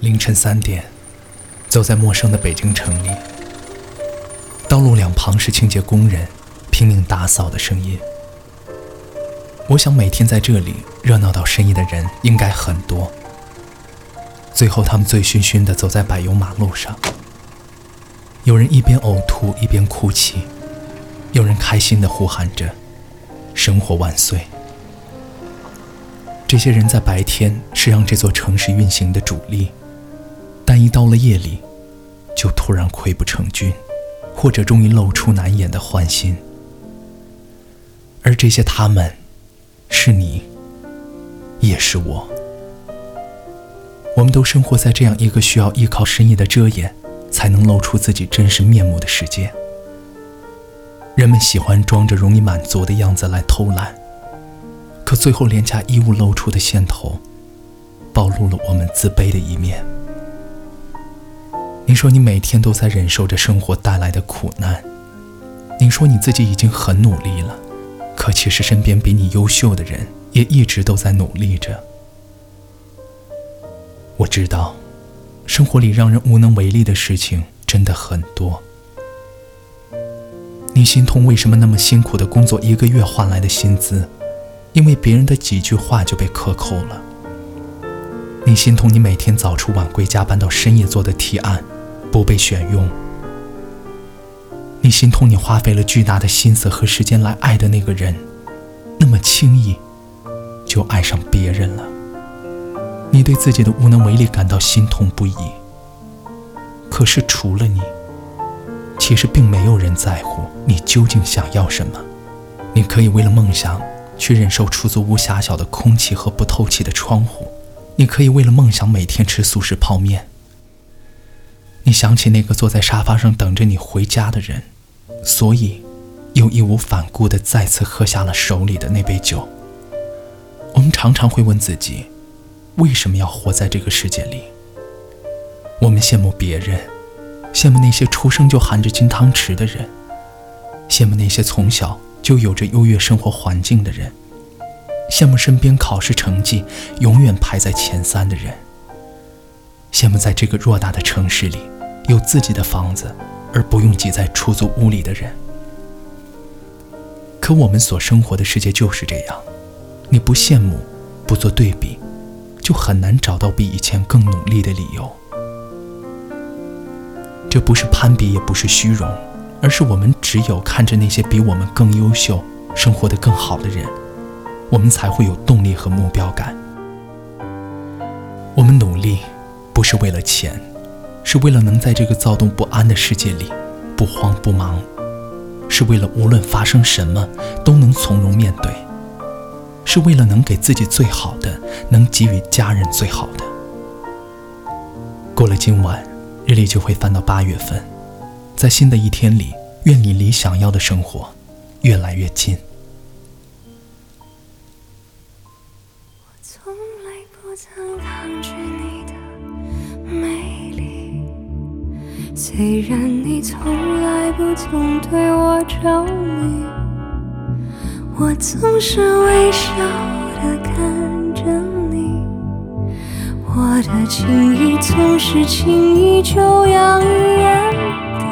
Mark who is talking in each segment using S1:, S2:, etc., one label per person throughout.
S1: 凌晨三点，走在陌生的北京城里，道路两旁是清洁工人拼命打扫的声音。我想每天在这里热闹到深夜的人应该很多。最后，他们醉醺醺地走在柏油马路上，有人一边呕吐一边哭泣，有人开心地呼喊着“生活万岁”。这些人在白天是让这座城市运行的主力。一到了夜里，就突然溃不成军，或者终于露出难掩的欢心。而这些他们，是你，也是我。我们都生活在这样一个需要依靠深夜的遮掩，才能露出自己真实面目的世界。人们喜欢装着容易满足的样子来偷懒，可最后廉价衣物露出的线头，暴露了我们自卑的一面。你说你每天都在忍受着生活带来的苦难，你说你自己已经很努力了，可其实身边比你优秀的人也一直都在努力着。我知道，生活里让人无能为力的事情真的很多。你心痛为什么那么辛苦的工作，一个月换来的薪资，因为别人的几句话就被克扣了。你心痛你每天早出晚归加班到深夜做的提案。不被选用，你心痛。你花费了巨大的心思和时间来爱的那个人，那么轻易就爱上别人了。你对自己的无能为力感到心痛不已。可是除了你，其实并没有人在乎你究竟想要什么。你可以为了梦想去忍受出租屋狭小的空气和不透气的窗户，你可以为了梦想每天吃速食泡面。你想起那个坐在沙发上等着你回家的人，所以又义无反顾地再次喝下了手里的那杯酒。我们常常会问自己，为什么要活在这个世界里？我们羡慕别人，羡慕那些出生就含着金汤匙的人，羡慕那些从小就有着优越生活环境的人，羡慕身边考试成绩永远排在前三的人，羡慕在这个偌大的城市里。有自己的房子，而不用挤在出租屋里的人。可我们所生活的世界就是这样，你不羡慕，不做对比，就很难找到比以前更努力的理由。这不是攀比，也不是虚荣，而是我们只有看着那些比我们更优秀、生活的更好的人，我们才会有动力和目标感。我们努力，不是为了钱。是为了能在这个躁动不安的世界里不慌不忙，是为了无论发生什么都能从容面对，是为了能给自己最好的，能给予家人最好的。过了今晚，日历就会翻到八月份，在新的一天里，愿你离想要的生活越来越近。
S2: 虽然你从来不曾对我着迷，我总是微笑的看着你，我的情意总是轻易就洋溢眼底。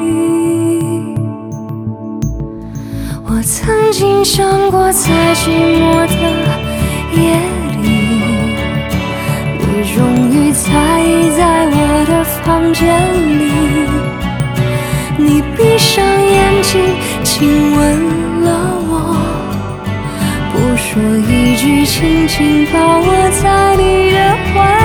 S2: 我曾经想过，在寂寞的夜里，你终于在意在我的房间里。你闭上眼睛，亲吻了我，不说一句，轻轻抱我在你的怀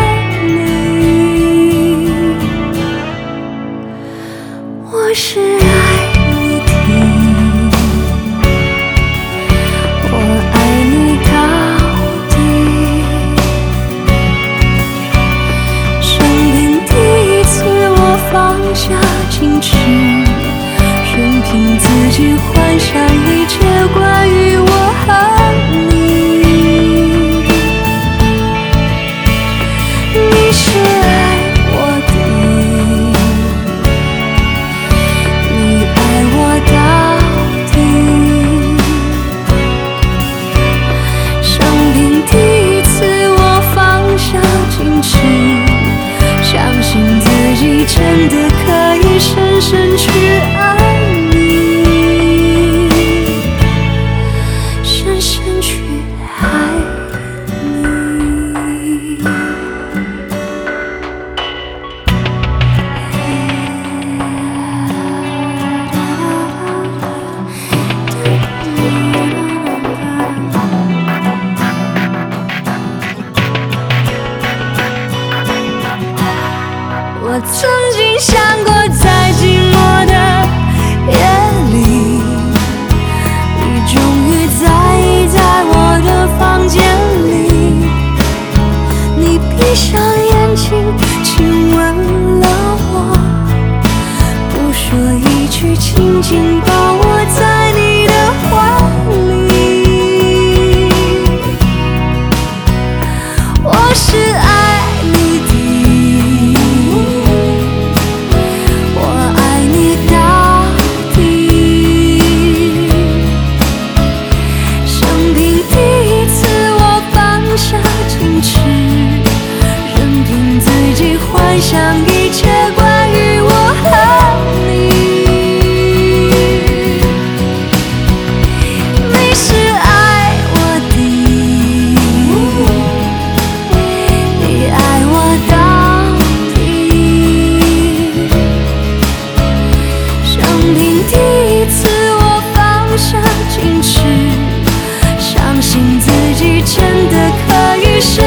S2: 去紧紧抱。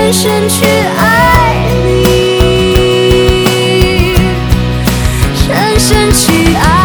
S2: 深深去爱你深深去爱。